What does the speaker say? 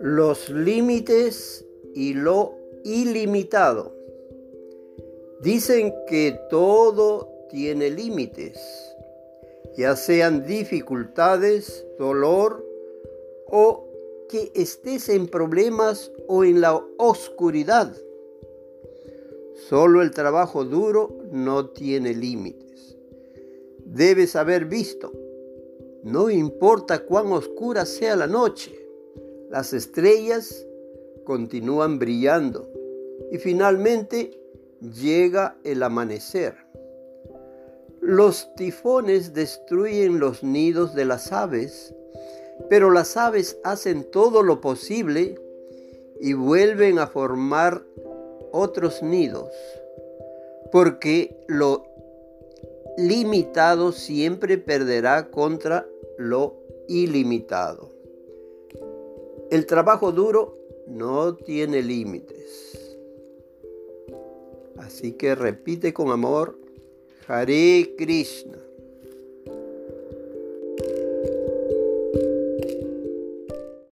Los límites y lo ilimitado. Dicen que todo tiene límites, ya sean dificultades, dolor o que estés en problemas o en la oscuridad. Solo el trabajo duro no tiene límites. Debes haber visto, no importa cuán oscura sea la noche, las estrellas continúan brillando y finalmente llega el amanecer. Los tifones destruyen los nidos de las aves, pero las aves hacen todo lo posible y vuelven a formar otros nidos, porque lo limitado siempre perderá contra lo ilimitado. El trabajo duro no tiene límites. Así que repite con amor, Hare Krishna.